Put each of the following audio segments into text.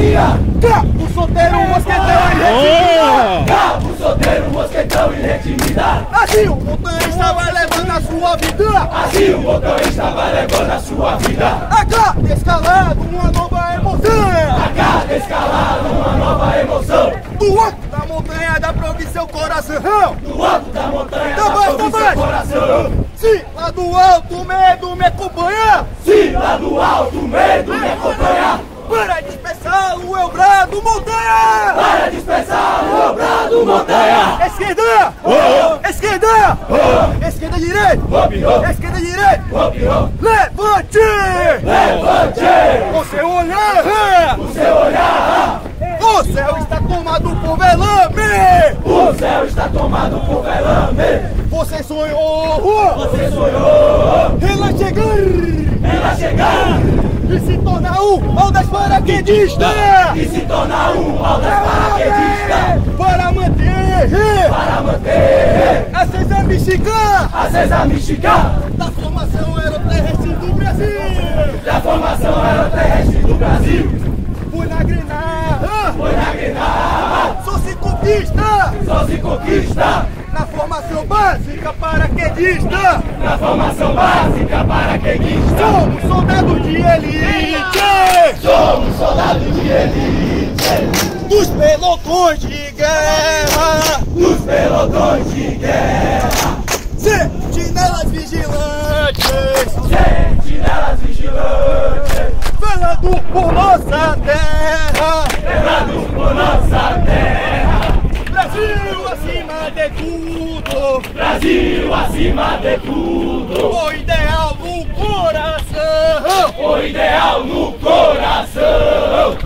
Montaria! Cabo solteiro, mosquetão e retimida! Cabo solteiro, mosquetão e retimida! Assim o motorista vai levando a sua vida! Assim o motorista vai levando a sua vida! A cada escalado, uma nova emoção! A cada escalada, uma nova emoção! Do alto da montanha dá pra ouvir seu coração! Do alto da montanha Tá dá bom, pra tá ouvir bom. seu coração! Se lá do alto o medo me acompanha! Se lá do alto o medo me acompanhar! Para dispersá-lo eu brado montanha! Para dispersar o brado montanha! Esquerda! Esquerda! Esquerda direita! Hop, Esquerda direita! hop! Levante! Levante! O seu olhar! O seu olhar! O céu está tomado por velame! O céu está tomado por velame! Você sonhou! Você sonhou! Ela chegar! Ela chegar! E se tornar um aldas paraquedista! E se tornar um aldas paraquedista! Para manter Para manter a cesa mexicana a César Michigan da formação aeroterrestre do Brasil! da formação aeroterrestre do Brasil! Fui na Grenada! Foi na Grenada! Só se conquista Só se conquista formação básica paraquedista! na formação básica paraquedista! Somos soldados de elite! Somos soldados de elite! Dos pelotões de guerra! Dos pelotões de guerra! Sentinelas vigilantes! Sentinelas vigilantes! Falando por nossa terra! Velados por nossa terra! Brasil acima de tudo! Brasil acima de tudo! O ideal no coração! O ideal no coração!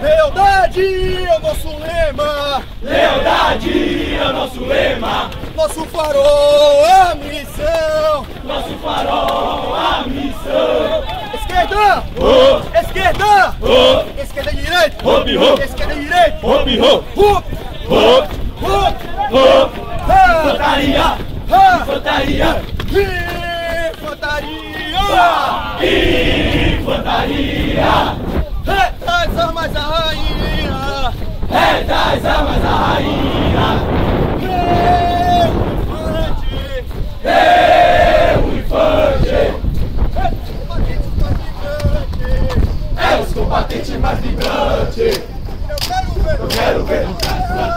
Lealdade é o nosso lema! Lealdade é o nosso lema! Nosso farol é a missão! Nosso farol, a missão! Esquerda! Oh, Esquerda! oh, Esquerda e direita! Hop, hop. Esquerda e direita! hop, hop, hop, Hup! hop! Infantaria! Infantaria! Infantaria! Infantaria! Retas armas da rainha! É das armas da rainha! Meu infante! É o infante! É os combatentes mais vibrantes! Eu quero ver! Eu quero ver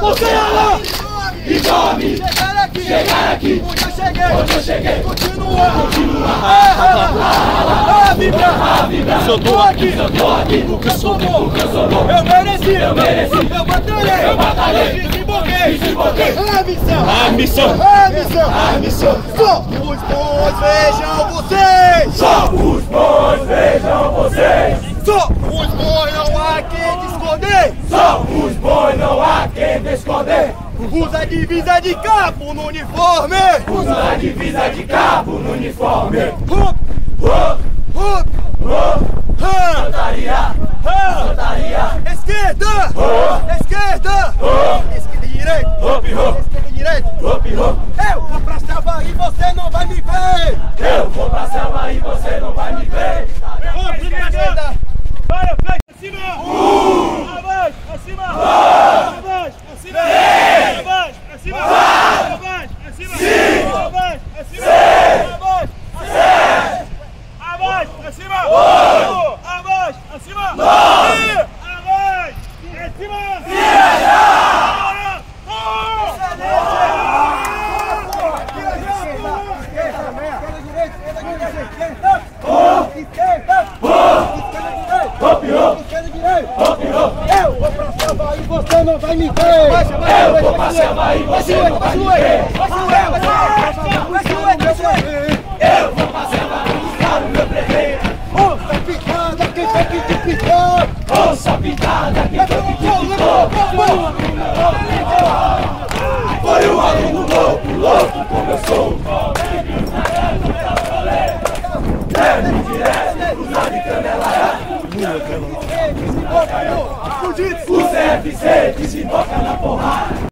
Você lá! e nome Chegar aqui! chegar aqui Onde eu cheguei! onde eu cheguei! Continua! Continua! Ah, vibra! Ah, vibra! Se eu tô aqui! Se eu tô aqui Porque eu sou bom! porque eu sou bom! Eu mereci! Eu mereci. Eu batalhei! Eu batalhei. Desemboquei! Desemboquei. A missão! A missão! A missão! A missão! Só os bons vejam vocês! Só os bons vejam vocês! Só os bons não há quem te esconder! Só os bons não há quem esconder! Usa a divisa de cabo no uniforme! Usa a divisa de cabo no uniforme! Hup, Oh, hup, oh, ha, Infantaria! ha. Infantaria! Esquerda! Esquerda! Oh. Esquerda e direita! Hop, hop, Esquerda e direita! hop, hop! Eu vou pra selva e você não vai me ver! Eu vou pra selva e você não vai me ver! Esquerda! Para, não vai me ver! Eu vou selva e você não vai me ver! Eu vou pra selva buscar o meu prefeito! Onça picada, quem tem que te picar? Onça pintada, quem foi que te pintou? Foi um aluno louco, louco como eu sou! Leve direto, cruzado de canela Fudido! O CFC desemboca na porrada!